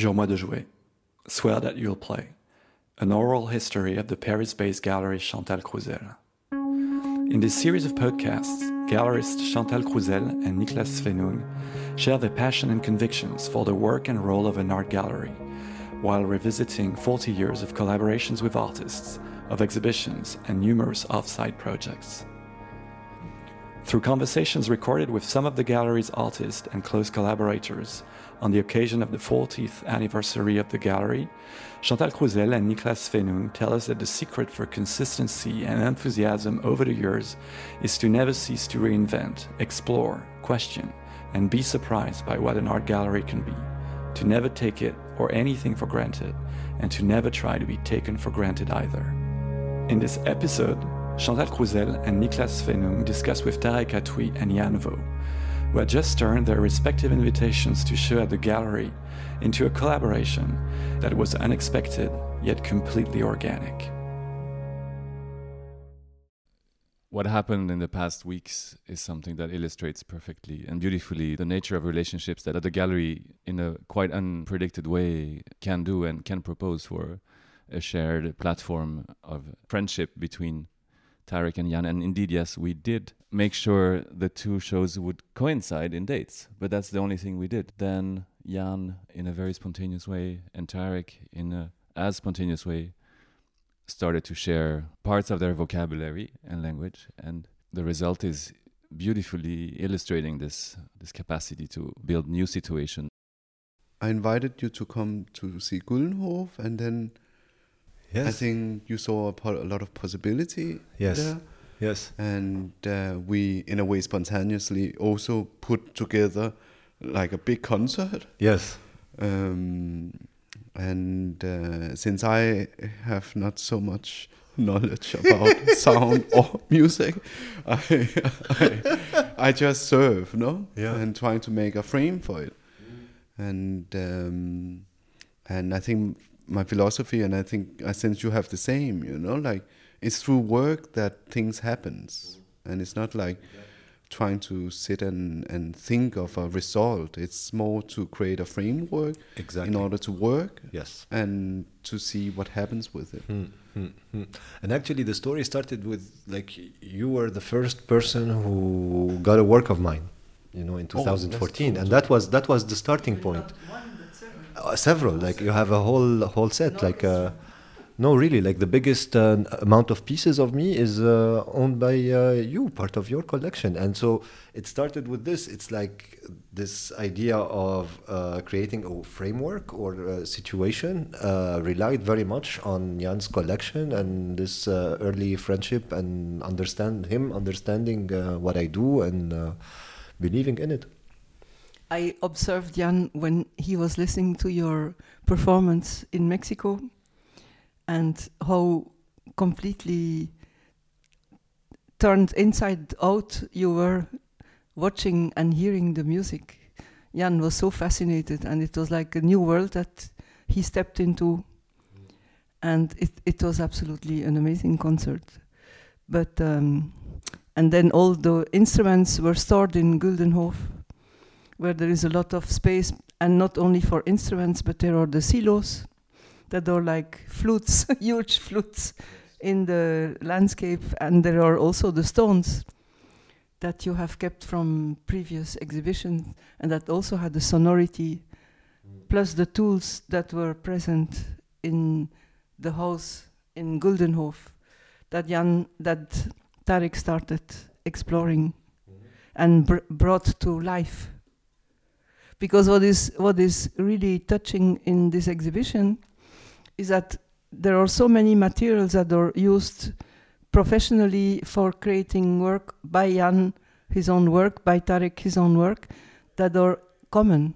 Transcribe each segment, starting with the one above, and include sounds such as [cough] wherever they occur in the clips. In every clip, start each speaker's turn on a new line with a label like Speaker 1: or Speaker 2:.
Speaker 1: Jure-moi de jouer. Swear that you'll play. An oral history of the Paris based gallery Chantal Crousel. In this series of podcasts, gallerists Chantal Crousel and Niklas Svennung share their passion and convictions for the work and role of an art gallery, while revisiting 40 years of collaborations with artists, of exhibitions, and numerous off site projects. Through conversations recorded with some of the gallery's artists and close collaborators on the occasion of the 40th anniversary of the gallery, Chantal Crousel and Niklas Svennung tell us that the secret for consistency and enthusiasm over the years is to never cease to reinvent, explore, question, and be surprised by what an art gallery can be, to never take it or anything for granted, and to never try to be taken for granted either. In this episode, Chantal Crousel and Niklas Svennung discuss with Tarek Atoui and Danh Vo, who had just turned their respective invitations to show at the gallery into a collaboration that was unexpected yet completely organic.
Speaker 2: What happened in the past weeks is something that illustrates perfectly and beautifully the nature of relationships that at the gallery, in a quite unpredicted way, can do and can propose for a shared platform of friendship between Tarek and Danh. And indeed, yes, we did make sure the two shows would coincide in dates, but that's the only thing we did. Then Danh, in a very spontaneous way, and Tarek, in a as spontaneous way, started to share parts of their vocabulary and language, and the result is beautifully illustrating this this capacity to build new situations.
Speaker 3: I invited you to come to see Guldenhof, and then
Speaker 4: Yes.
Speaker 3: I think you saw a, po- a lot of possibility
Speaker 4: Yes.
Speaker 3: there.
Speaker 4: Yes.
Speaker 3: And uh, we, in a way, spontaneously also put together like a big concert.
Speaker 4: Yes.
Speaker 3: Um, and uh, since I have not so much knowledge [laughs] about sound or music, I, [laughs] I, I just serve, no,
Speaker 4: Yeah.
Speaker 3: and trying to make a frame for it. And um, and I think my philosophy, and I think I sense you have the same, you know, like it's through work that things happens, and it's not like trying to sit and, and think of a result. It's more to create a framework
Speaker 4: Exactly.
Speaker 3: in order to work
Speaker 4: Yes.
Speaker 3: and to see what happens with it.
Speaker 4: Hmm, hmm, hmm. And actually, the story started with like you were the first person who got a work of mine, you know, in
Speaker 3: Oh,
Speaker 4: 2014,
Speaker 3: true
Speaker 4: and that was that was the starting point. Uh, several, like you have a whole whole set, like. Uh, no, really, like the biggest uh, amount of pieces of me is uh, owned by uh, you, part of your collection. And so it started with this. It's like this idea of uh, creating a framework or a situation uh, relied very much on Danh's collection and this uh, early friendship and understand him understanding what I do and believing in it.
Speaker 5: I observed Danh when he was listening to your performance in Mexico and how completely turned inside out you were watching and hearing the music. Danh was so fascinated, and it was like a new world that he stepped into. And it, it was absolutely an amazing concert. But, um, and then all the instruments were stored in Guldenhof where there is a lot of space, and not only for instruments, but there are the silos that are like flutes, [laughs] huge flutes in the landscape, and there are also the stones that you have kept from previous exhibitions, and that also had the sonority, plus the tools that were present in the house in Guldenhof, that Danh, that Tarek started exploring and br- brought to life. Because what is what is really touching in this exhibition is that there are so many materials that are used professionally for creating work by Danh his own work by Tarek his own work that are common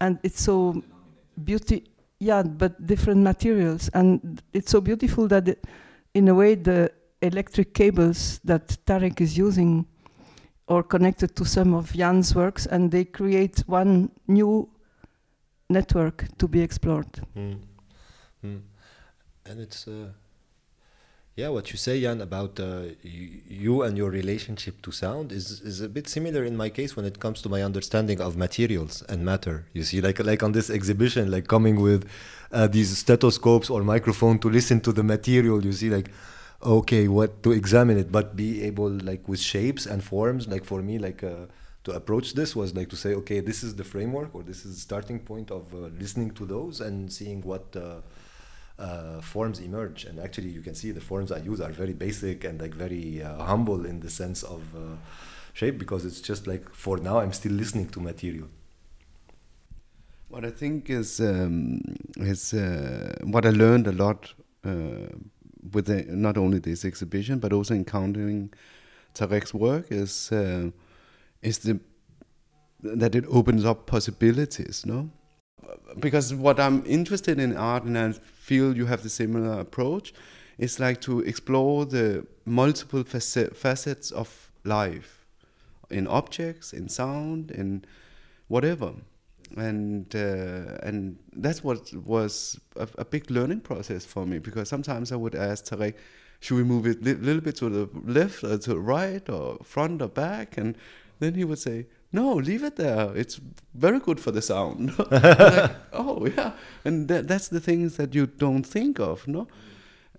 Speaker 5: and it's so beauty yeah but different materials and it's so beautiful that it, in a way the electric cables that Tarek is using are connected to some of Danh's works, and they create one new network to be explored.
Speaker 4: Mm. Mm. And it's uh, Yeah, what you say, Danh, about uh, you, and your relationship to sound is is a bit similar in my case when it comes to my understanding of materials and matter. You see, like like on this exhibition, like coming with uh, these stethoscopes or microphone to listen to the material. You see, like okay, what to examine it, but be able like with shapes and forms. Like for me, like. Uh, to approach this was like to say, okay, this is the framework or this is the starting point of uh, listening to those and seeing what uh, uh, forms emerge. And actually, you can see the forms I use are very basic and like very uh, humble in the sense of uh, shape because it's just like for now I'm still listening to material.
Speaker 3: What I think is um, is uh, what I learned a lot with the, not only this exhibition but also encountering Tarek's work is is the that it opens up possibilities, no? Because what I'm interested in art, and I feel you have the similar approach, is like to explore the multiple facets of life, in objects, in sound, in whatever, and uh, and that's what was a, a, big learning process for me. Because sometimes I would ask Tarek, should we move it a li- little bit to the left or to the right or front or back, and then he would say, no, leave it there. It's very good for the sound. [laughs] like, [laughs] oh yeah, and that, that's the things that you don't think of, no.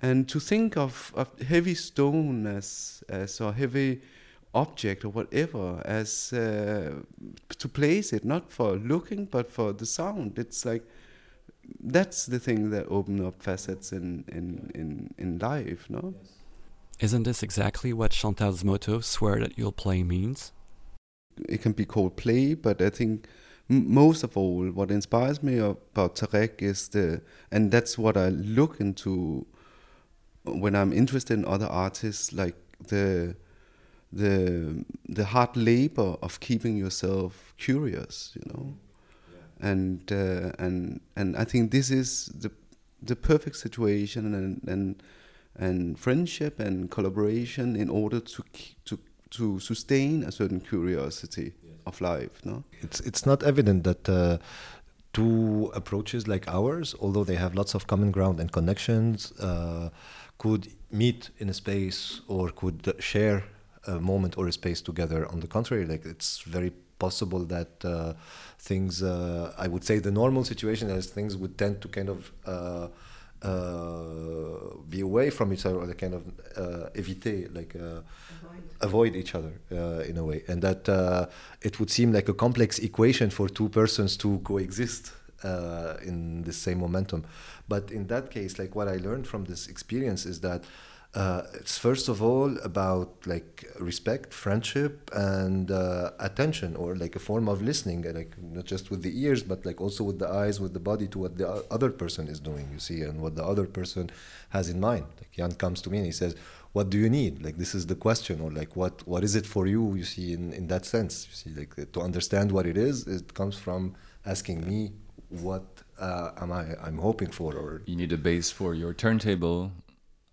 Speaker 3: And to think of, of heavy stone as as a heavy object or whatever as uh, to place it not for looking but for the sound. It's like that's the thing that open up facets in in in, in life, no.
Speaker 1: Isn't this exactly what Chantal's motto "Swear that you'll play" means?
Speaker 3: It can be called play, but I think m- most of all, what inspires me about Tarek is the, and that's what I look into when I'm interested in other artists, like the the the hard labor of keeping yourself curious, you know, yeah. and uh, and and I think this is the the perfect situation and and and friendship and collaboration in order to to to sustain a certain curiosity yes. of life. No,
Speaker 4: it's it's not evident that. Uh, two approaches like ours, although they have lots of common ground and connections, uh, could meet in a space or could share a moment or a space together. On the contrary, like it's very possible that uh, things, uh, I would say, the normal situation as things would tend to kind of uh, be away from each other or the kind of uh, evite, like uh, avoid each other uh, in a way, and that uh, it would seem like a complex equation for two persons to coexist uh, in the same momentum. But in that case, like what I learned from this experience is that uh, it's first of all about like respect, friendship, and uh, attention, or like a form of listening, like not just with the ears, but like also with the eyes, with the body, to what the other person is doing. You see, and what the other person has in mind. Like Danh comes to me and he says, what do you need like this is the question or like what what is it for you you see in in that sense you see like to understand what it is it comes from asking me what uh, am i i'm hoping for or
Speaker 2: you need a base for your turntable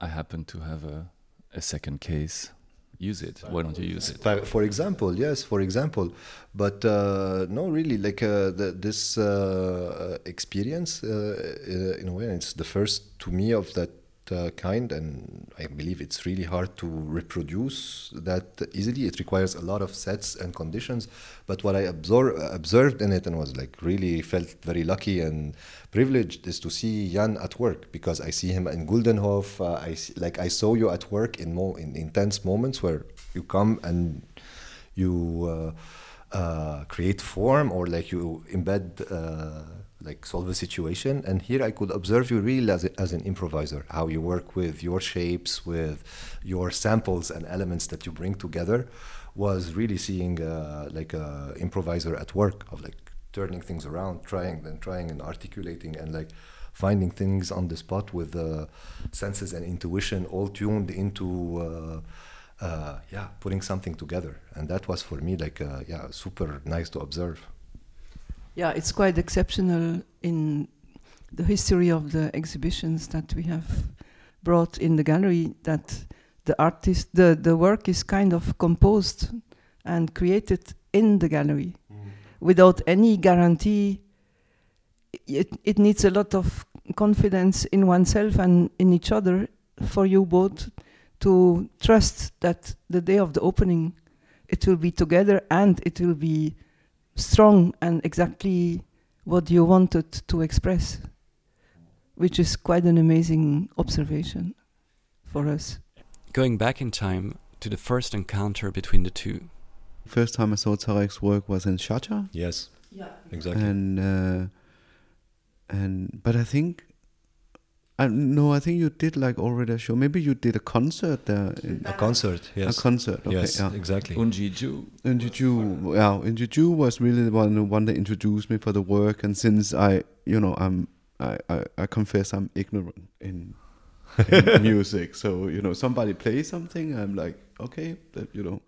Speaker 2: i happen to have a a second case. Use it. Why don't you use it?
Speaker 4: For example yes for example. But uh, no really like uh, the, this uh, experience uh, uh, in a way it's the first to me of that uh, kind, and I believe it's really hard to reproduce that easily. It requires a lot of sets and conditions. But what I absor- observed in it and was like really felt very lucky and privileged is to see Danh at work because I see him in Guldenhof. Uh, I see, like I saw you at work in more in intense moments where you come and you uh, uh create form or like you embed uh, like solve a situation. And here I could observe you really as, a, as an improviser, how you work with your shapes, with your samples and elements that you bring together. Was really seeing uh, like a improviser at work of like turning things around, trying and trying and articulating and like finding things on the spot with the senses and intuition all tuned into. Uh, uh, yeah, putting something together, and that was for me like uh, yeah, super nice to observe.
Speaker 5: Yeah, it's quite exceptional in the history of the exhibitions that we have brought in the gallery that the artist the, the work is kind of composed and created in the gallery mm. without any guarantee it, it needs a lot of confidence in oneself and in each other for you both to trust that the day of the opening it will be together and it will be strong and exactly what you wanted to express, which is quite an amazing observation for us.
Speaker 1: Going back in time to the first encounter between the two.
Speaker 3: First time I saw Tarek's work was in Sharjah,
Speaker 4: Yes,
Speaker 5: Yeah.
Speaker 4: exactly.
Speaker 3: and uh, and but I think. I, no, I think you did like already a show. Maybe you did a concert there. In,
Speaker 4: a concert, yes.
Speaker 3: A concert. Okay,
Speaker 4: yes,
Speaker 3: yeah.
Speaker 4: exactly.
Speaker 2: Eungie Joo.
Speaker 3: And Juju, yeah, and Juju was really the one, one that introduced me for the work. And since I, you know, I'm, I, I, I confess I'm ignorant in, in [laughs] music. So you know, somebody plays something, I'm like, okay, that you know.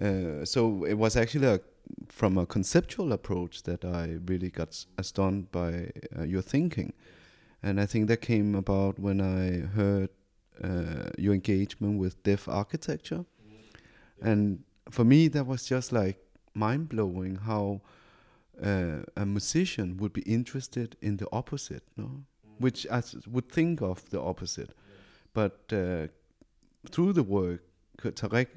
Speaker 3: Uh, so it was actually a, from a conceptual approach that I really got s- astounded by uh, your thinking, and I think that came about when I heard uh, your engagement with deaf architecture, and for me that was just like mind blowing how uh, a musician would be interested in the opposite, no? Which I would think of the opposite, but uh, through the work, Tarek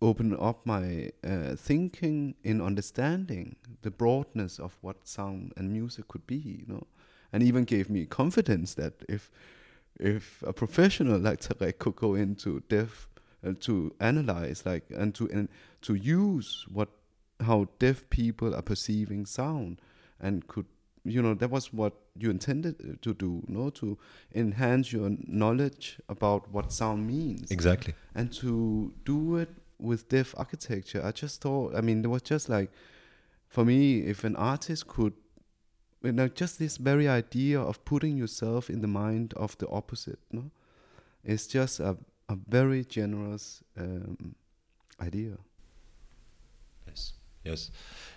Speaker 3: opened up my uh, thinking in understanding the broadness of what sound and music could be, you know, and even gave me confidence that if if a professional like Tarek could go into deaf uh, to analyze like and to and to use what how deaf people are perceiving sound and could you know that was what you intended uh, to do no to enhance your knowledge about what sound means
Speaker 4: Exactly.
Speaker 3: and to do it with deaf architecture i just thought i mean it was just like for me if an artist could you know just this very idea of putting yourself in the mind of the opposite no it's just a, a very generous um, idea
Speaker 4: Yes, yes,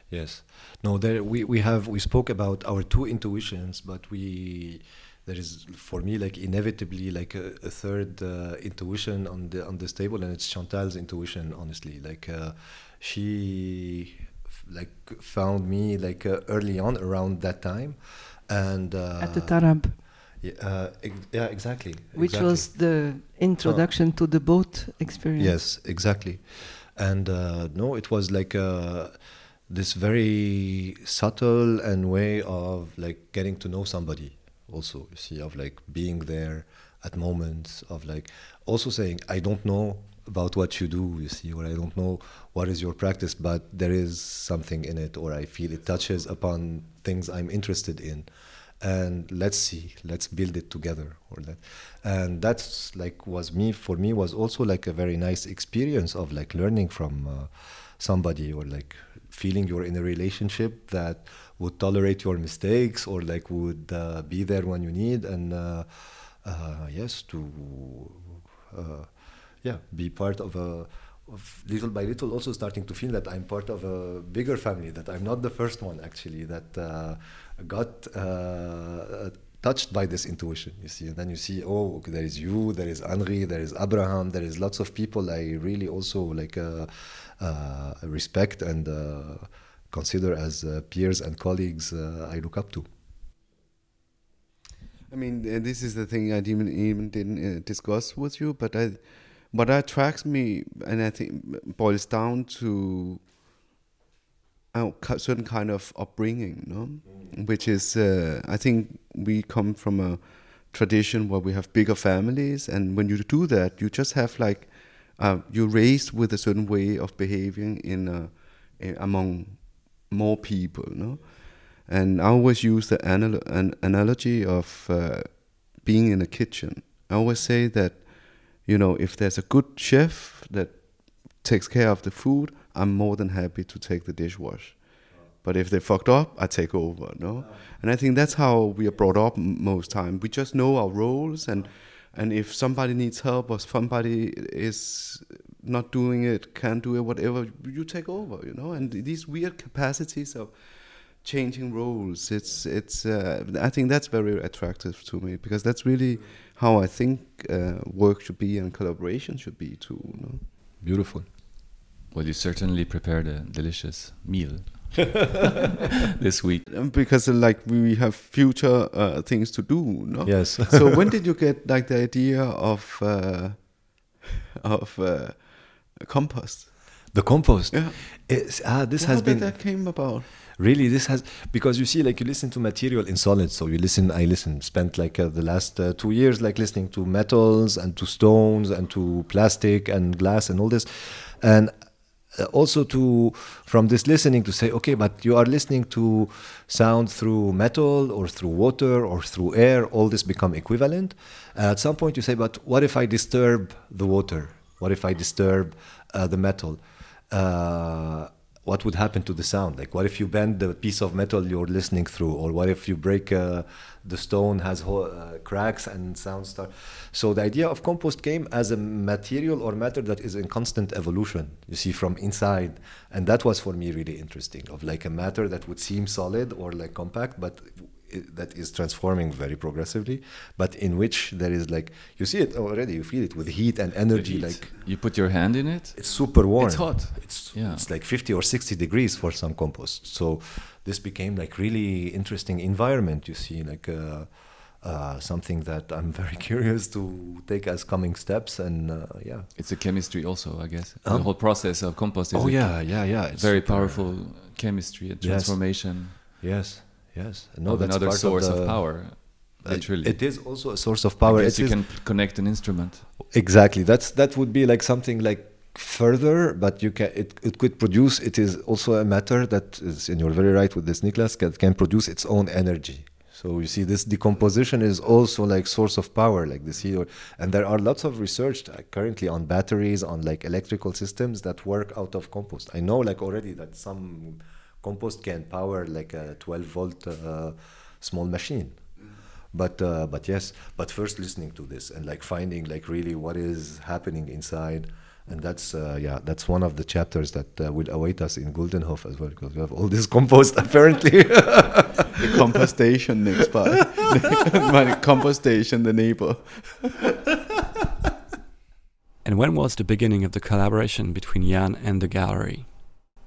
Speaker 4: yes. No, there we, we have we spoke about our two intuitions, but we there is for me like inevitably like a, a third uh, intuition on the on this table, and it's Chantal's intuition. Honestly, like uh, she like found me like uh, early on around that time, and uh,
Speaker 5: At the Tarab,
Speaker 4: yeah, uh, ex- yeah, exactly.
Speaker 5: which
Speaker 4: exactly.
Speaker 5: was the introduction to the boat experience.
Speaker 4: Yes, exactly. And uh, no, it was like uh, this very subtle and way of like getting to know somebody. Also, you see, of like being there at moments of like also saying, I don't know about what you do, you see, or I don't know what is your practice, but there is something in it, or I feel it touches upon things I'm interested in. And let's see let's build it together or that and that's like was me for me was also like a very nice experience of like learning from uh, somebody or like feeling you're in a relationship that would tolerate your mistakes or like would uh, be there when you need and uh, uh, yes to uh, yeah be part of a of little by little also starting to feel that I'm part of a bigger family that I'm not the first one actually that uh, got uh, touched by this intuition you see. And then you see oh okay, there is you there is Henri there is Abraham there is lots of people I really also like uh, uh, respect and uh, consider as uh, peers and colleagues I look up to.
Speaker 3: I mean, this is the thing I didn't even didn't discuss with you, but I, what attracts me, and I think boils down to a certain kind of upbringing, no, which is uh, I think we come from a tradition where we have bigger families, and when you do that, you just have like uh, you're raised with a certain way of behaving in uh, eh, among more people, no. And I always use the anal- an analogy of uh, being in a kitchen. I always say that, you know, if there's a good chef that takes care of the food, I'm more than happy to take the dishwash. But if they fucked up, I take over, no? And I think that's how we are brought up most time. We just know our roles, and and if somebody needs help or somebody is not doing it, can't do it, whatever, you take over, you know. And these weird capacities of changing roles, it's it's. Uh, I think that's very attractive to me because that's really how I think uh, work should be and collaboration should be too. You know?
Speaker 4: beautiful
Speaker 2: Well, you certainly prepared a delicious meal. [laughs] this week.
Speaker 3: Um, because uh, like we have future uh, things to do. No.
Speaker 4: Yes. [laughs]
Speaker 3: so when did you get like the idea of uh, of uh, compost?
Speaker 4: the compost.
Speaker 3: Yeah.
Speaker 4: It's, ah, this
Speaker 3: How
Speaker 4: has been
Speaker 3: that came about?
Speaker 4: Really this has because you see like you listen to material in solid so you listen i listen spent like uh, the last uh, two years like listening to metals and to stones and to plastic and glass and all this. And uh, also to from this listening to say okay but you are listening to sound through metal or through water or through air all this become equivalent. At some point you say but what if i disturb the water? What if i disturb uh, the metal? Uh, what would happen to the sound? Like what if you bend the piece of metal you're listening through? Or what if you break uh, the stone has uh, cracks and sound start? So the idea of compost came as a material or matter that is in constant evolution you see from inside. And that was for me really interesting of like a matter that would seem solid or like compact but that is transforming very progressively but in which there is like you see it already you feel it with heat and energy
Speaker 2: heat.
Speaker 4: like
Speaker 2: you put your hand in it.
Speaker 4: it's super warm.
Speaker 2: It's hot.
Speaker 4: It's
Speaker 2: Yeah.
Speaker 4: it's like 50 or 60 degrees for some compost. So this became like really interesting environment. You see, like uh, uh, something that I'm [laughs] very curious to take as coming steps. And uh, yeah.
Speaker 2: It's a chemistry also, I guess.
Speaker 4: Huh?
Speaker 2: The whole process of compost is
Speaker 4: Oh yeah, yeah, yeah. It's
Speaker 2: very
Speaker 4: super-
Speaker 2: powerful chemistry and transformation
Speaker 4: Yes, yes. No,
Speaker 2: of
Speaker 4: that's
Speaker 2: another source
Speaker 4: of,
Speaker 2: of, power. Literally,
Speaker 4: it is also a source of power. It
Speaker 2: you
Speaker 4: is-
Speaker 2: can connect an instrument.
Speaker 4: Exactly. That's that would be like something like further, but you can it, it could produce. It is also a matter that is, and you're very right with this, Niklas, can, can produce its own energy. So you see, this decomposition is also like source of power, like this here, and there are lots of research uh, currently on batteries, on like electrical systems that work out of compost. I know like already that some compost can power like a 12 volt uh, small machine but uh, but yes but first listening to this and like finding like really what is happening inside and that's uh, yeah that's one of the chapters that uh, will await us in Guldenhof as well because we have all this compost [laughs] apparently
Speaker 3: The compost station next by. [laughs] My compost station, the neighbor.
Speaker 1: And when was the beginning of the collaboration between Danh and the gallery?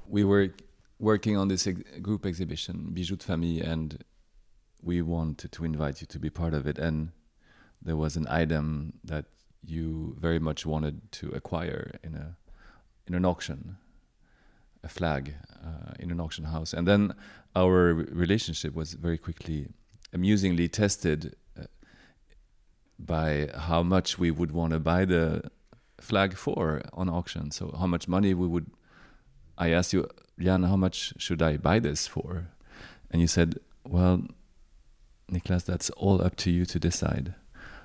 Speaker 2: We were working on this ex- group exhibition, Bijoux de Famille, and we wanted to invite you to be part of it. And there was an item that you very much wanted to acquire in a in an auction, a flag uh, in an auction house. And then our relationship was very quickly, amusingly tested uh, by how much we would want to buy the flag for on auction. So how much money we would. I asked you, Danh, how much should I buy this for? And you said, well, Niklas, that's all up to you to decide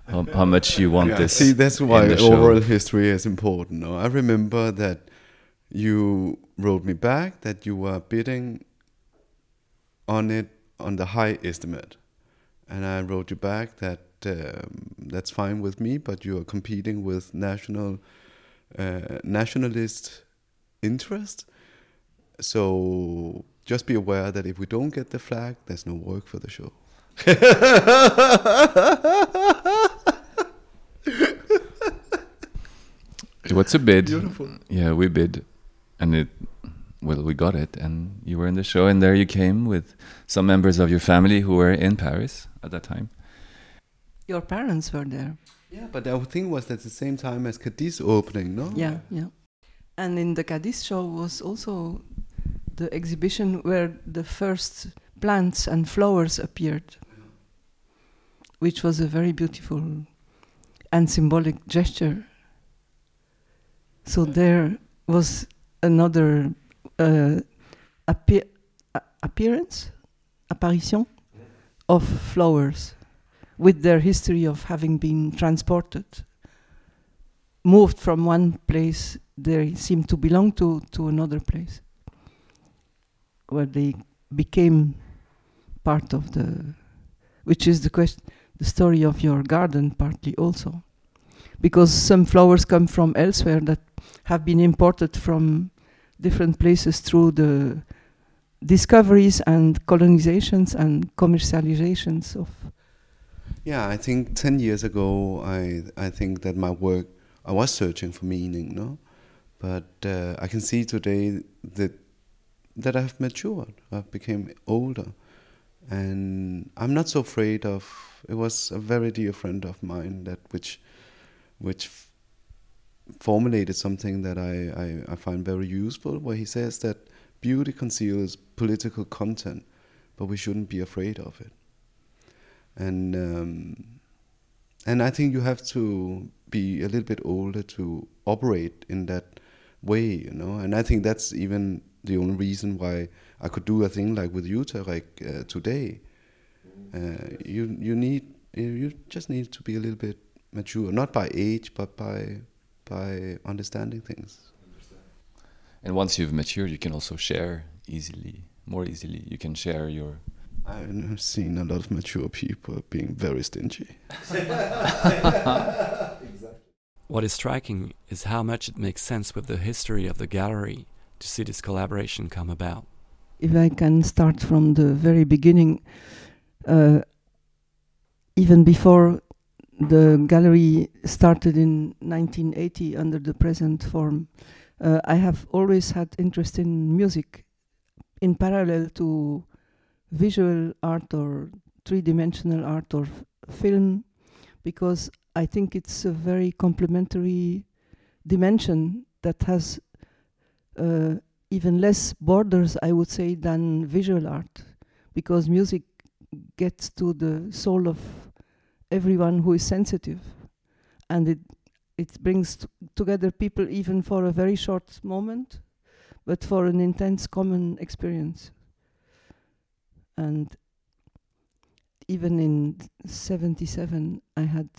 Speaker 2: how, how much you want
Speaker 3: Yeah,
Speaker 2: this.
Speaker 3: See, that's why oral history is important. No? I remember that you wrote me back that you were bidding on it on the high estimate, and I wrote you back that um, that's fine with me, but you are competing with national uh, nationalist interest. So just be aware that if we don't get the flag, there's no work for the show. [laughs]
Speaker 2: What's a bid?
Speaker 3: Beautiful.
Speaker 2: Yeah, we bid, and it. Well, we got it, and you were in the show, and there you came with some members of your family who were in Paris at that time.
Speaker 5: Your parents were there.
Speaker 3: Yeah, but the thing was at the same time as Cadiz opening, no?
Speaker 5: Yeah, yeah. And in the Cadiz show was also the exhibition where the first plants and flowers appeared, which was a very beautiful and symbolic gesture. So there was another uh, appe- a- appearance, apparition of flowers with their history of having been transported moved from one place they seem to belong to to another place where they became part of the which is the question the story of your garden partly also. Because some flowers come from elsewhere that have been imported from different places through the discoveries and colonizations and commercializations of
Speaker 3: Yeah, I think ten years ago, I I think that my work, I was searching for meaning, no, but uh, I can see today that that I've matured. I've become older, and I'm not so afraid of. It was a very dear friend of mine that which, which formulated something that I, I, I find very useful, where he says that beauty conceals political content, but we shouldn't be afraid of it. And um, and I think you have to be a little bit older to operate in that way, you know. And I think that's even the only reason why I could do a thing like with you, Tarek, uh, today. Uh, you you need you just need to be a little bit mature, not by age, but by by understanding things.
Speaker 2: And once you've matured, you can also share easily, more easily. You can share your.
Speaker 3: I've seen a lot of mature people being very stingy. [laughs]
Speaker 1: What is striking is how much it makes sense with the history of the gallery to see this collaboration come about.
Speaker 5: If I can start from the very beginning, uh, even before the gallery started in 1980 under the present form, uh, I have always had interest in music in parallel to visual art or three dimensional art or film because I think it's a very complementary dimension that has uh, even less borders, I would say, than visual art because music gets to the soul of everyone who is sensitive and it it brings t- together people even for a very short moment but for an intense common experience. And even in 77 i had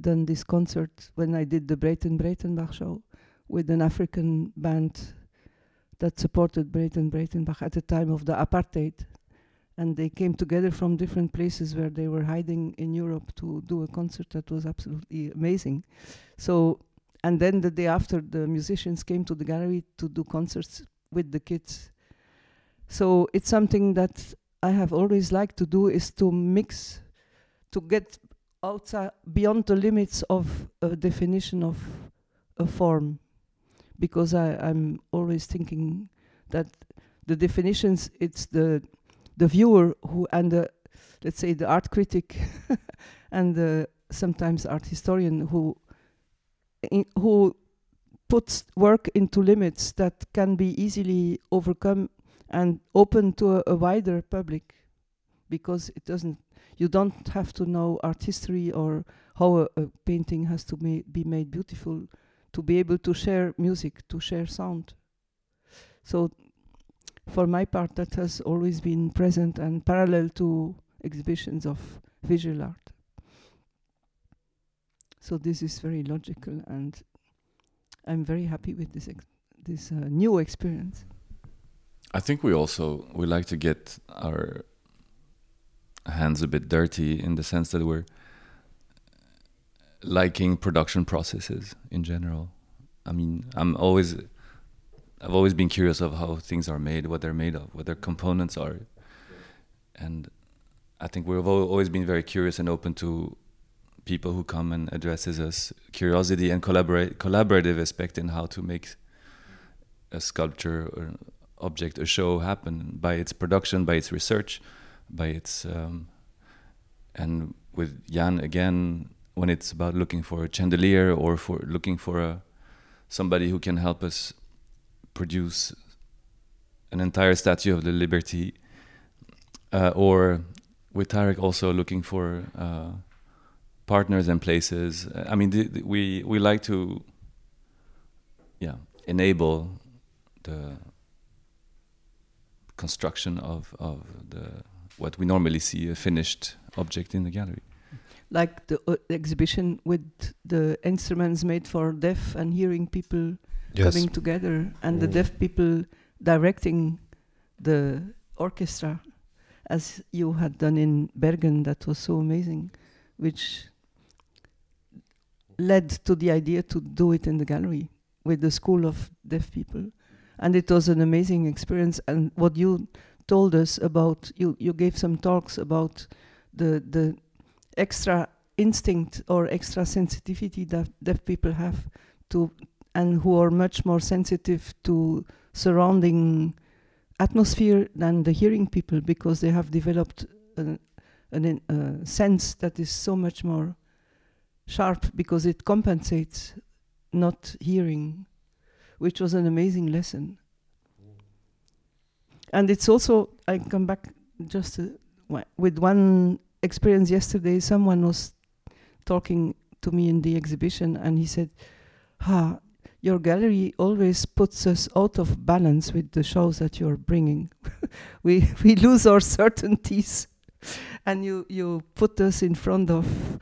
Speaker 5: done this concert when i did the Breyten Breytenbach show with an african band that supported Breyten Breytenbach at the time of the apartheid and they came together from different places where they were hiding in Europe to do a concert that was absolutely amazing. So, and then the day after, the musicians came to the gallery to do concerts with the kids. So it's something that I have always liked to do is to mix, to get outside beyond the limits of a definition of a form, because I, I'm always thinking that the definitions it's the the viewer who and the let's say the art critic [laughs] and the sometimes art historian who who puts work into limits that can be easily overcome and open to a, a wider public. Because it doesn't you don't have to know art history or how a, a painting has to ma- be made beautiful to be able to share music to share sound so for my part, that has always been present and parallel to exhibitions of visual art. So this is very logical, and I'm very happy with this ex- this uh, new experience.
Speaker 2: I think we also we like to get our hands a bit dirty in the sense that we're liking production processes in general. I mean, I'm always I've always been curious of how things are made, what they're made of, what their components are, and I think we've always been very curious and open to people who come and addresses us curiosity and collaborate collaborative aspect in how to make a sculpture or object, a show happen by its production, by its research, by its um, and with Danh again when it's about looking for a chandelier or for looking for a somebody who can help us produce an entire statue of the liberty uh, or with Tarek also looking for uh, partners and places. I mean we we like to yeah enable the construction of of the what we normally see a finished object in the gallery
Speaker 5: Like the uh, exhibition with the instruments made for deaf and hearing people coming together, and the
Speaker 4: Mm.
Speaker 5: deaf people directing the orchestra, as you had done in Bergen. That was so amazing, which led to the idea to do it in the gallery with the school of deaf people, and it was an amazing experience. And what you told us about you, you gave some talks about the the extra instinct or extra sensitivity that deaf people have to and who are much more sensitive to surrounding atmosphere than the hearing people because they have developed a, an uh, sense that is so much more sharp because it compensates not hearing, which was an amazing lesson. And it's also, I come back just uh, with one experience yesterday. Someone was talking to me in the exhibition, and he said, "Ha, your gallery always puts us out of balance with the shows that you're bringing. [laughs] we we lose our certainties, and you you put us in front of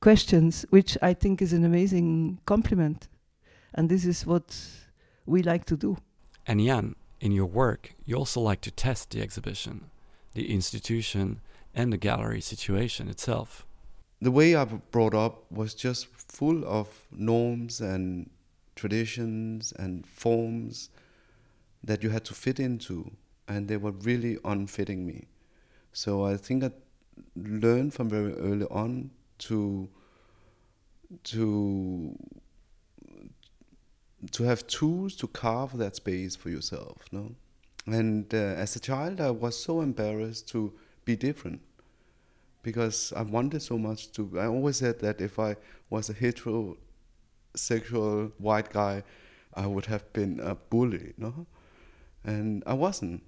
Speaker 5: questions, which I think is an amazing compliment, and this is what we like to do.
Speaker 1: And Danh, in your work, you also like to test the exhibition, the institution, and the gallery situation itself.
Speaker 3: The way I was brought up was just full of norms and traditions and forms that you had to fit into, and they were really unfitting me. So I think I learned from very early on to to to have tools to carve that space for yourself. No, and uh, as a child, I was so embarrassed to be different because I wanted so much to. I always said that if I was a heterosexual white guy, I would have been a bully, no, and I wasn't.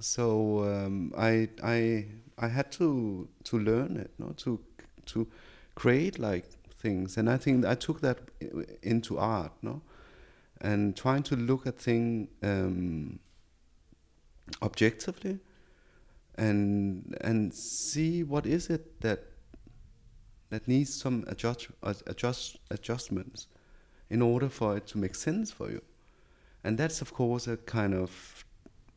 Speaker 3: So um, I I I had to to learn it, no, to to create like things, and I think I took that into art, no, and trying to look at things um, objectively and and see what is it that that needs some adjust, adjust adjustments in order for it to make sense for you. And that's of course a kind of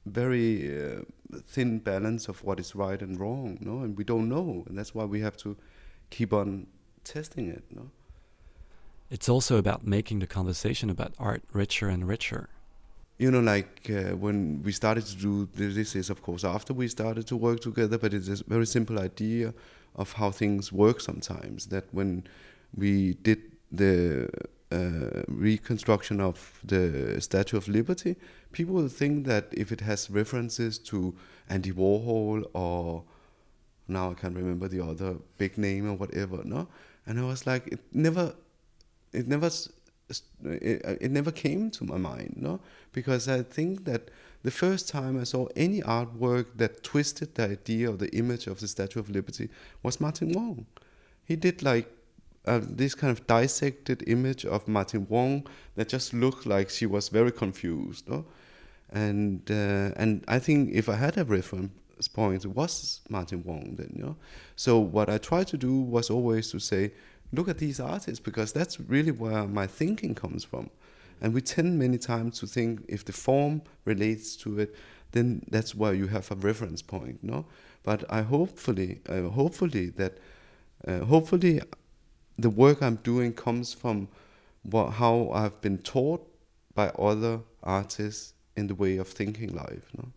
Speaker 3: very uh, thin balance of what is right and wrong no? And we don't know and that's why we have to keep on testing it no
Speaker 1: it's also about making the conversation about art richer and richer
Speaker 3: you know, like uh, when we started to do this is of course after we started to work together, but it's a very simple idea of how things work sometimes. That when we did the uh, reconstruction of the Statue of Liberty, people think that if it has references to Andy Warhol or now I can't remember the other big name or whatever, no. And I was like, it never, it never it, uh, it never came to my mind, no, because I think that the first time I saw any artwork that twisted the idea or the image of the Statue of Liberty was Martin Wong. He did like uh, this kind of dissected image of Martin Wong that just looked like she was very confused, no, and uh, and I think if I had a reference point, it was Martin Wong then, you know. So what I tried to do was always to say look at these artists because that's really where my thinking comes from. And we tend many times to think if the form relates to it, then that's where you have a reference point, no? But I hopefully, uh, hopefully that, uh, hopefully, the work I'm doing comes from what, how I've been taught by other artists in the way of thinking life, no?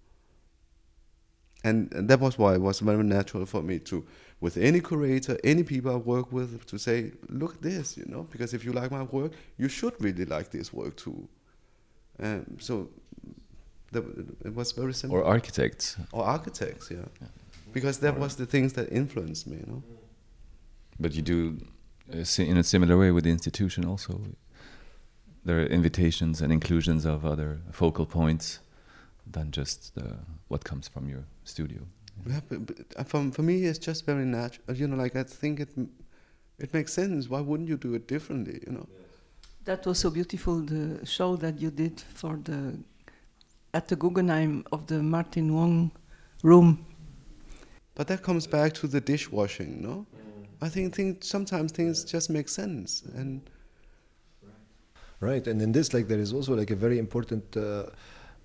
Speaker 3: And, and that was why it was very natural for me to with any curator, any people I work with, to say, look at this, you know, because if you like my work, you should really like this work too. Um, so that, it was very simple.
Speaker 2: Or architects.
Speaker 3: Or architects, yeah. yeah. Because that or was the things that influenced me, you know.
Speaker 2: But you do uh, in a similar way with the institution also. There are invitations and inclusions of other focal points than just the, what comes from your studio.
Speaker 3: Yeah, but, but uh, for, for me, it's just very natural. You know, like I think it it makes sense. Why wouldn't you do it differently? You know.
Speaker 5: That was so beautiful. The show that you did for the at the Guggenheim of the Martin Wong room.
Speaker 3: But that comes back to the dishwashing, no? I think, think sometimes things just make sense and.
Speaker 4: Right, and in this, like, there is also like a very important. Uh,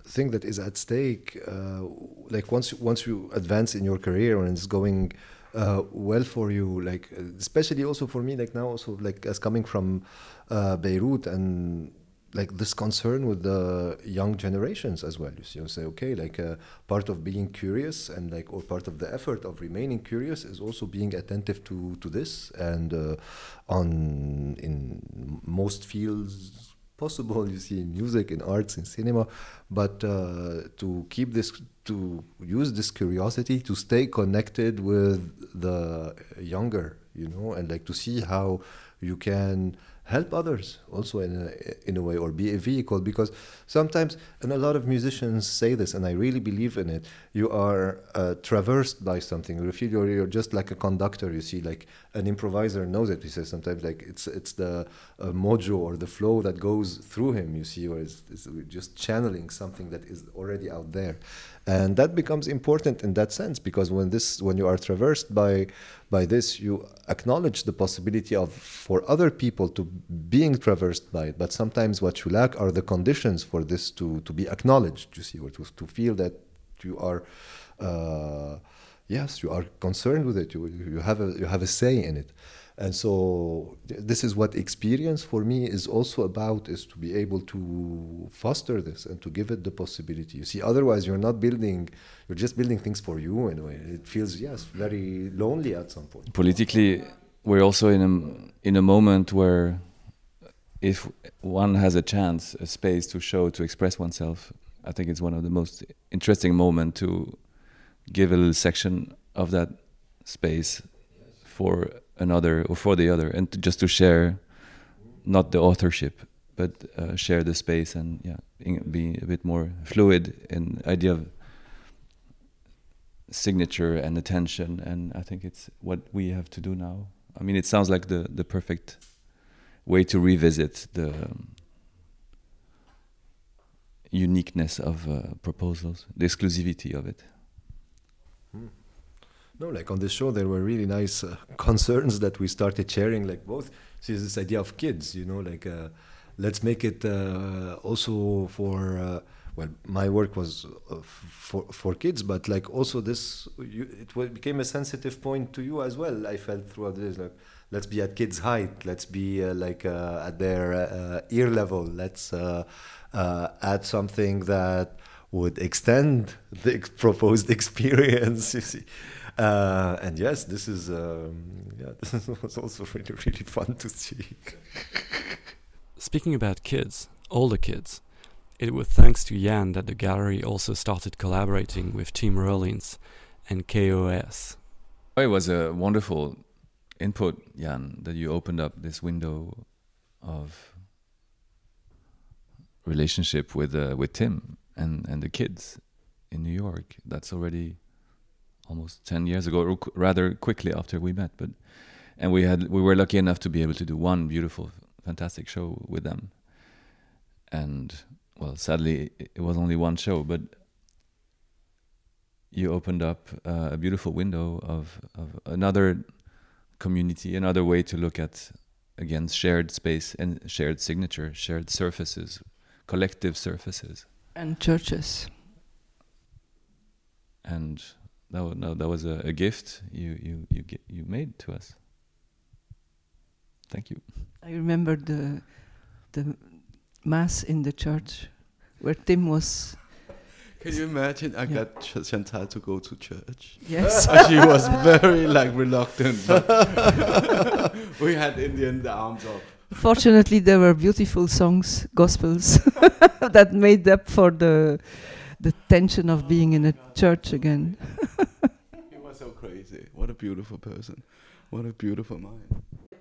Speaker 4: thing that is at stake, uh, like once once you advance in your career and it's going uh, well for you, like especially also for me, like now also like as coming from uh, Beirut and like this concern with the young generations as well. You see, you say okay, like uh, part of being curious and like or part of the effort of remaining curious is also being attentive to to this and uh, on in most fields possible. You see in music, in arts, in cinema, but uh, to keep this, to use this curiosity to stay connected with the younger, you know, and like to see how you can help others also in a, in a way or be a vehicle because sometimes and a lot of musicians say this and i really believe in it you are uh, traversed by something. You feel you're, you're just like a conductor you see like an improviser knows it he says sometimes like it's it's the uh, mojo or the flow that goes through him you see or it's, it's just channeling something that is already out there. And that becomes important in that sense because when this when you are traversed by by this you acknowledge the possibility of for other people to being traversed by it but sometimes what you lack are the conditions for this to to be acknowledged you see or to, to feel that you are uh, yes you are concerned with it you, you have a you have a say in it. And so this is what experience for me is also about is to be able to foster this and to give it the possibility. You see otherwise you're not building you're just building things for you in a way it feels yes very lonely at some point.
Speaker 2: Politically we're also in a in a moment where if one has a chance a space to show to express oneself i think it's one of the most interesting moment to give a little section of that space for another or for the other, and to, just to share not the authorship, but uh, share the space and yeah, be a bit more fluid in idea of signature and attention. And I think it's what we have to do now. I mean, it sounds like the the perfect way to revisit the um, uniqueness of uh, proposals, the exclusivity of it.
Speaker 4: Hmm. No, like on the show, there were really nice uh, [laughs] concerns that we started sharing. Like both, see this idea of kids, you know, like uh, let's make it uh, also for. Uh, well, my work was uh, for for kids, but like also this, you, it became a sensitive point to you as well. I felt throughout this, like let's be at kids' height, let's be uh, like at their ear level, let's add something that would extend the [laughs] proposed experience. [laughs] You see, uh, and yes, this is um, yeah, [laughs] this was also really really fun to see.
Speaker 1: Speaking about kids, older kids, it was thanks to Danh that the gallery also started collaborating with Tim Rollins and KOS.
Speaker 2: It was a wonderful input, Danh, that you opened up this window of relationship with uh, with Tim and and the kids in New York. That's already almost 10 years ago rather quickly after we met but and we had we were lucky enough to be able to do one beautiful fantastic show with them and well sadly it was only one show but you opened up uh, a beautiful window of of another community another way to look at again shared space and shared signature shared surfaces collective surfaces
Speaker 5: and churches
Speaker 2: and that was, no, that was a, a gift you you you get, you made to us. Thank you.
Speaker 5: I remember the the mass in the church where Tim was.
Speaker 3: Can you imagine? I yeah. got Ch Chantal to go to church.
Speaker 5: Yes, [laughs]
Speaker 3: she was very like reluctant. [laughs] we had Indian the arms up.
Speaker 5: Fortunately, there were beautiful songs, gospels, [laughs] that made up for the the tension of being in a church again.
Speaker 3: he was so crazy. What a beautiful person. What a beautiful mind.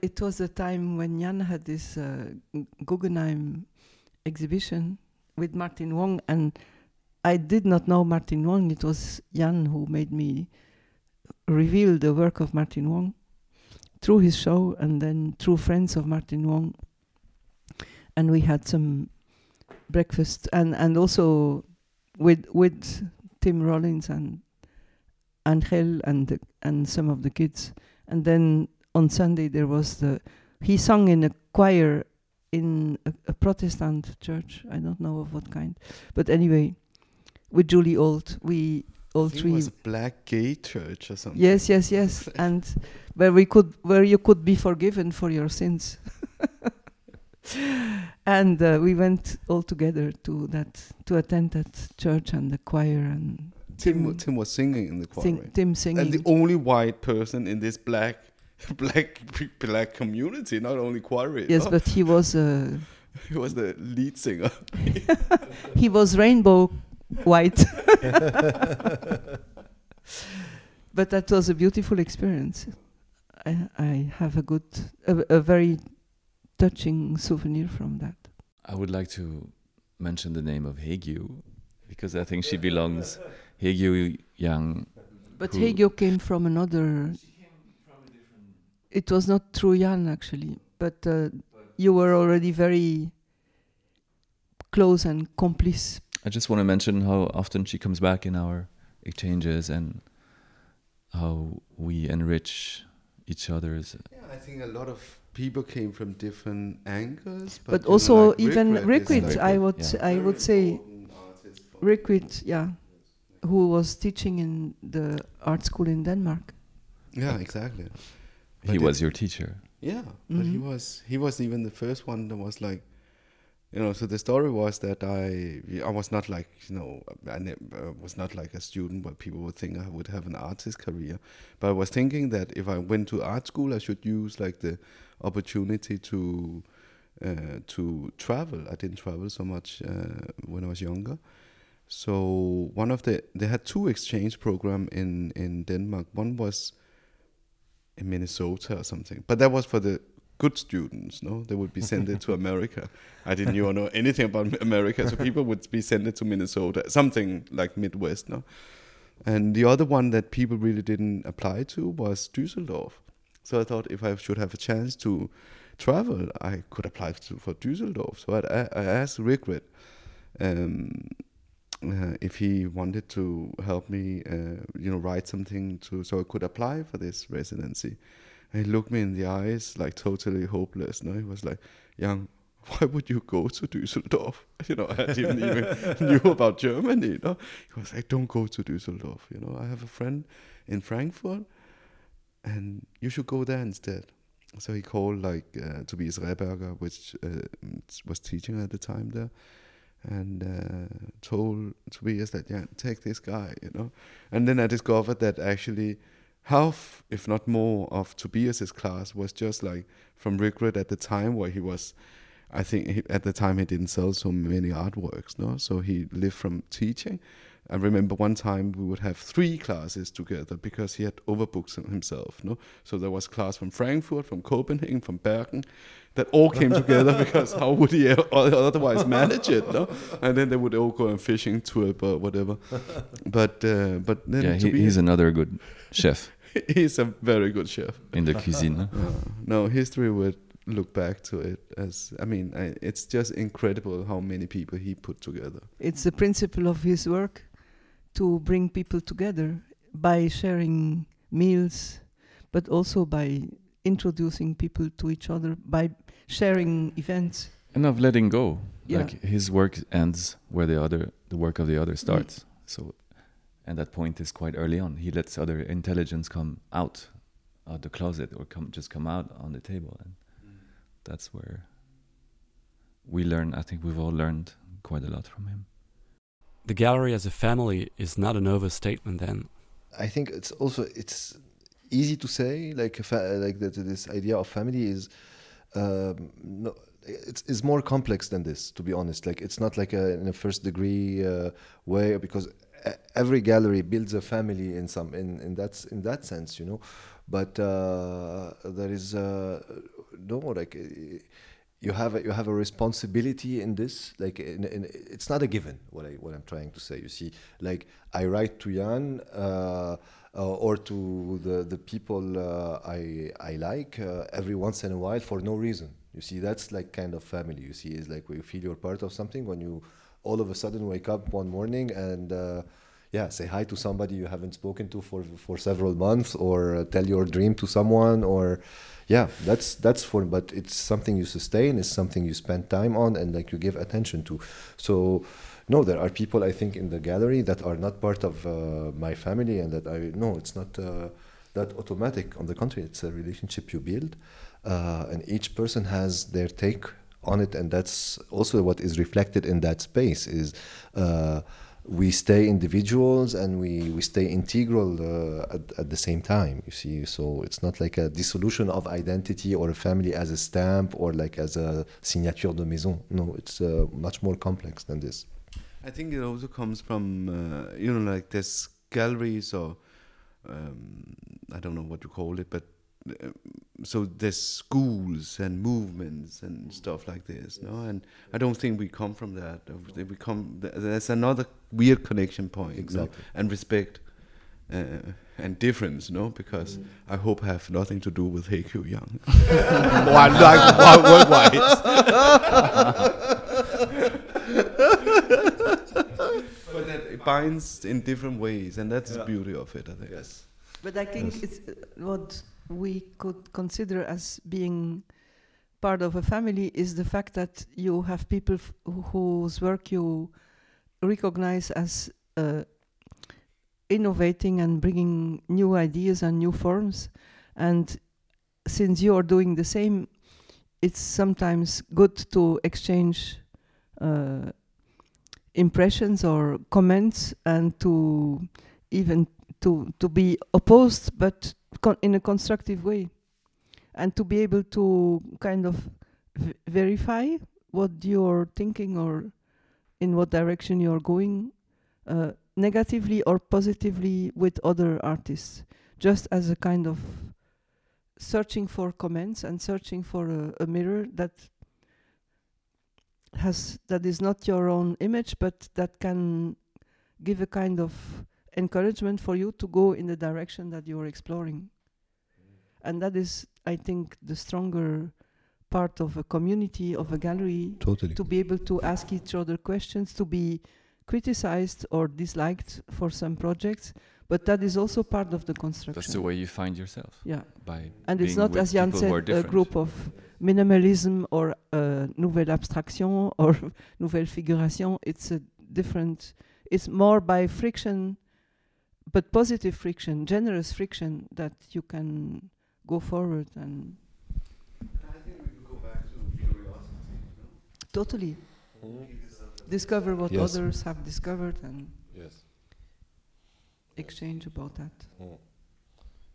Speaker 5: It was a time when Danh had this uh, Guggenheim exhibition with Martin Wong, and I did not know Martin Wong. It was Danh who made me reveal the work of Martin Wong through his show and then through friends of Martin Wong. And we had some breakfast and, and also with with Tim Rollins and Angel and the, and some of the kids. And then on Sunday there was the he sung in a choir in a, a Protestant church. I don't know of what kind, but anyway, with Julie Ault, we all three. It
Speaker 3: was a black gay church or something.
Speaker 5: Yes, yes, yes, [laughs] and where we could where you could be forgiven for your sins. [laughs] and uh, we went all together to that to attend that church and the choir and
Speaker 3: Tim Tim, Tim was singing in the choir. Sing, right?
Speaker 5: Tim singing.
Speaker 3: And the only white person in this black [laughs] black black community, not only choir.
Speaker 5: Yes, oh. but he was uh, [laughs]
Speaker 3: he was the lead singer. [laughs]
Speaker 5: he was rainbow white. but that was a beautiful experience. I, I have a good, a, a very touching souvenir from that.
Speaker 2: I would like to mention the name of Haegue because I think she belongs. Haegue Yang.
Speaker 5: But
Speaker 2: who-
Speaker 5: Haegue came from another. It was not through Danh actually, but uh, you were already very close and complice.
Speaker 2: I just want to mention how often she comes back in our exchanges and how we enrich each other's.
Speaker 3: Yeah, I think a lot of people came from different angles, but,
Speaker 5: But,
Speaker 3: you know,
Speaker 5: also
Speaker 3: like
Speaker 5: even
Speaker 3: Rirkrit is
Speaker 5: Rirkrit,
Speaker 3: like
Speaker 5: would
Speaker 2: Yeah.
Speaker 5: I would say
Speaker 3: important
Speaker 5: Rirkrit, yeah, who was teaching in the art school in Denmark.
Speaker 3: Yeah, exactly.
Speaker 2: He
Speaker 3: But
Speaker 2: was
Speaker 3: it-
Speaker 2: your teacher.
Speaker 3: Yeah, but he
Speaker 5: Mhm.
Speaker 3: was he was even the first one that was like, you know. So the story was that I I was not like you know I ne- uh, was not like a student where people would think I would have an artist career, but I was thinking that if I went to art school, I should use like the opportunity to uh, to travel. I didn't travel so much uh, when I was younger. So one of the they had two exchange program in in Denmark. One was in Minnesota or something, but that was for the good students. No, they would be sent to [laughs] America. I didn't even know anything about America, so people would be sent to Minnesota, something like Midwest. No, and the other one that people really didn't apply to was Düsseldorf. So I thought if I should have a chance to travel, I could apply to, for Düsseldorf. So I, I asked Rirkrit um, uh, if he wanted to help me, uh, you know, write something to so I could apply for this residency. And he looked me in the eyes like totally hopeless. No, he was like, "Young, [laughs] why would you go to Düsseldorf? [laughs] You know, I didn't even [laughs] knew about Germany. Know, he was like, "Don't go to Düsseldorf. You know, I have a friend in Frankfurt, and you should go there instead." So he called like uh, Tobias Rehberger, which uh, was teaching at the time there, and uh, told Tobias that yeah, take this guy, you know. And then I discovered that actually half, if not more, of Tobias's class was just like from Rirkrit at the time where he was. I think he, at the time he didn't sell so many artworks, no. So he lived from teaching. I remember one time we would have three classes together because he had overbooked himself, no. So there was class from Frankfurt, from Copenhagen, from Bergen, that all came together [laughs] because how would he otherwise manage it, no? And then they would all go on fishing trip or whatever. But uh, but then
Speaker 2: yeah, he,
Speaker 3: Tobias,
Speaker 2: he's another good chef [laughs]
Speaker 3: he's a very good chef.
Speaker 2: in the cuisine.
Speaker 3: Uh, no, history would look back to it as I mean, I, it's just incredible how many people he put together.
Speaker 5: It's the principle of his work to bring people together by sharing meals, but also by introducing people to each other, by sharing events.
Speaker 2: and of letting go.
Speaker 5: Yeah.
Speaker 2: Like his work ends where the other, the work of the other mm-hmm. starts. So, and that point is quite early on. He lets other intelligence come out of the closet or come just come out on the table, and mm. that's where we learn. I think we've all learned quite a lot from him.
Speaker 1: The gallery as a family is not an overstatement then.
Speaker 4: I think it's also it's easy to say like like that this idea of family is um, no it's, it's more complex than this to be honest like it's not like a, in a first degree uh, way because every gallery builds a family in some in in that in that sense you know but uh, there is uh, no like you have a, you have a responsibility in this like in, in, it's not a given what I what I'm trying to say you see. Like I write to Danh uh, uh, or to the the people uh, I I like uh, every once in a while for no reason. You see that's like kind of family you see. Is like you feel you're part of something when you all of a sudden wake up one morning and uh, yeah say hi to somebody you haven't spoken to for for several months or uh, tell your dream to someone or yeah that's that's for but it's something you sustain it's something you spend time on and like you give attention to. So no there are people i think in the gallery that are not part of uh, my family and that i no it's not uh, that automatic. On the contrary it's a relationship you build uh, and each person has their take on it and that's also what is reflected in that space is uh, we stay individuals and we, we stay integral uh, at, at the same time you see. So it's not like a dissolution of identity or a family as a stamp or like as a signature de maison. No it's uh, much more complex than this.
Speaker 3: I think it also comes from uh, you know like there's galleries or um, I don't know what you call it, but so there's schools and movements and stuff like this, no? And I don't think we come from that. We come th- there's another weird connection point, no?
Speaker 4: Exactly.
Speaker 3: and respect. Uh, and difference, no, because I hope i have nothing to do with Haegue Yang. [laughs] One like worldwide. [laughs] but that it binds in different ways, and that's the beauty of it, I think.
Speaker 4: yes
Speaker 5: But I think it's uh, what we could consider as being part of a family is the fact that you have people f- whose work you recognize as uh, innovating and bringing new ideas and new forms. And since you are doing the same, it's sometimes good to exchange uh, impressions or comments and to even to to be opposed but con- in a constructive way and to be able to kind of verify what you're thinking or in what direction you're going uh, negatively or positively with other artists. Just as a kind of searching for comments and searching for a, a mirror that has that is not your own image but that can give a kind of encouragement for you to go in the direction that you're exploring. And that is, I think, the stronger part of a community, of a gallery,
Speaker 4: totally
Speaker 5: to be able to ask each other questions, to be criticized or disliked for some projects. But that is also part of the construction.
Speaker 2: That's the way you find yourself
Speaker 5: Yeah.
Speaker 2: by
Speaker 5: And it's not, as Danh
Speaker 2: people who are
Speaker 5: said, a group of minimalism or uh, nouvelle abstraction or [laughs] nouvelle figuration. It's a different, it's more by friction, but positive friction, generous friction that you can go forward and i think we can go back to curiosity totally discover what
Speaker 4: Yes.
Speaker 5: others have discovered and
Speaker 4: yes
Speaker 5: exchange about that.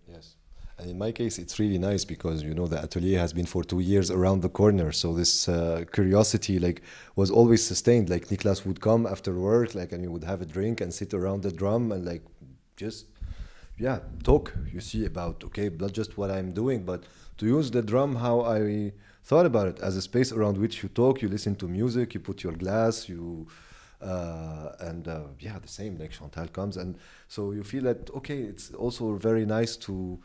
Speaker 4: Yes. And in my case, it's really nice because you know the atelier has been for two years around the corner, so this uh, curiosity like was always sustained. Like Niklas would come after work, like, and we would have a drink and sit around the drum and like just yeah talk. You see about okay, not just what I'm doing, but to use the drum how I thought about it as a space around which you talk, you listen to music, you put your glass, you uh, and uh, yeah, the same like Chantal comes, and so you feel that okay, it's also very nice to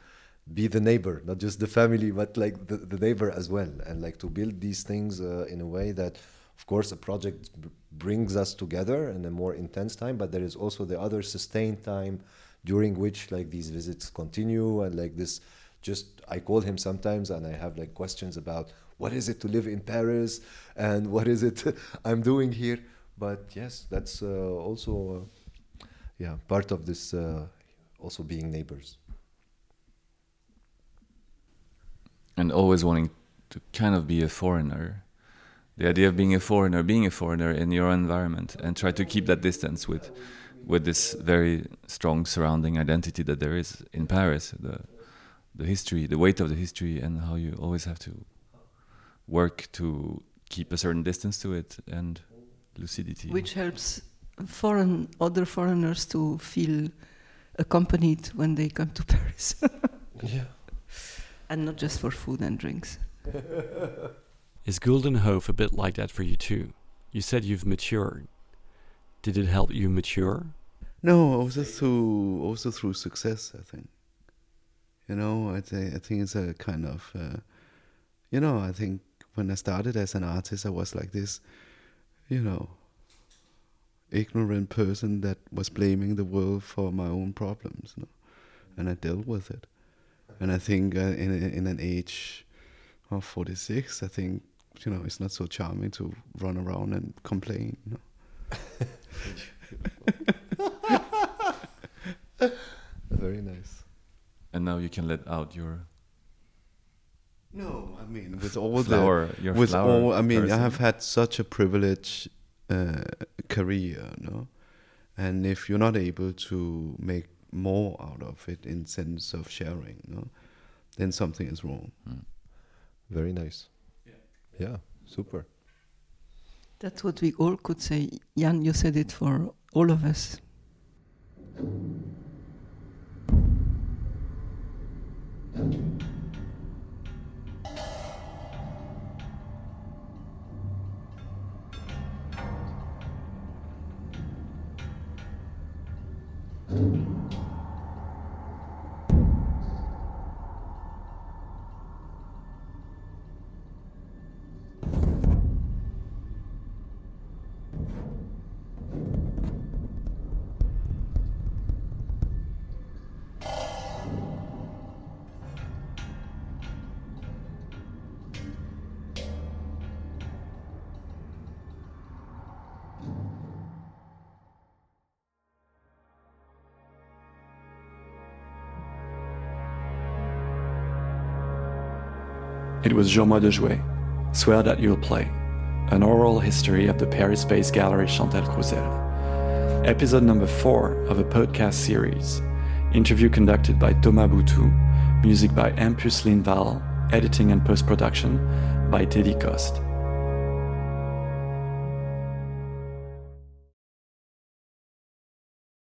Speaker 4: be the neighbor, not just the family, but like the, the neighbor as well, and like to build these things uh, in a way that, of course, a project brings us together in a more intense time, but there is also the other sustained time during which like these visits continue and like this just I call him sometimes and I have like questions about what is it to live in Paris and what is it [laughs] I'm doing here but yes that's uh, also uh, yeah part of this uh, also being neighbors
Speaker 2: and always wanting to kind of be a foreigner. The idea of being a foreigner, being a foreigner in your environment, and try to keep that distance with, with this very strong surrounding identity that there is in Paris, the, the history, the weight of the history, and how you always have to work to keep a certain distance to it and lucidity.
Speaker 5: which helps foreign other foreigners to feel accompanied when they come to [laughs] Paris,
Speaker 4: yeah
Speaker 5: and not just for food and drinks. [laughs]
Speaker 1: Is Guldenhof a bit like that for you too? You said you've matured. Did it help you mature?
Speaker 3: No, also through also through success. I think. You know, I think I think it's a kind of, uh, you know, I think when I started as an artist, I was like this, you know, ignorant person that was blaming the world for my own problems, you know? and I dealt with it. And I think uh, in in an age of forty six, I think you know it's not so charming to run around and complain. You know? [laughs] [laughs]
Speaker 4: very nice
Speaker 2: and now you can let out your
Speaker 3: No, I mean with all the
Speaker 2: flower, your
Speaker 3: with
Speaker 2: flower.
Speaker 3: all I mean I have had such a privileged uh, career, no, and if you're not able to make more out of it in sense of sharing, no, then something is wrong.
Speaker 4: Very nice. Yeah. Yeah, super.
Speaker 5: That's what we all could say. Danh, you said it for all of us.
Speaker 1: Was Jean-Moi de Jouet, Swear That You'll Play, an oral history of the Paris-based gallery Chantal Crousel. Episode number four of a podcast series. Interview conducted by Thomas Boutou, music by Ampus Linval, editing and post-production by Teddy Cost.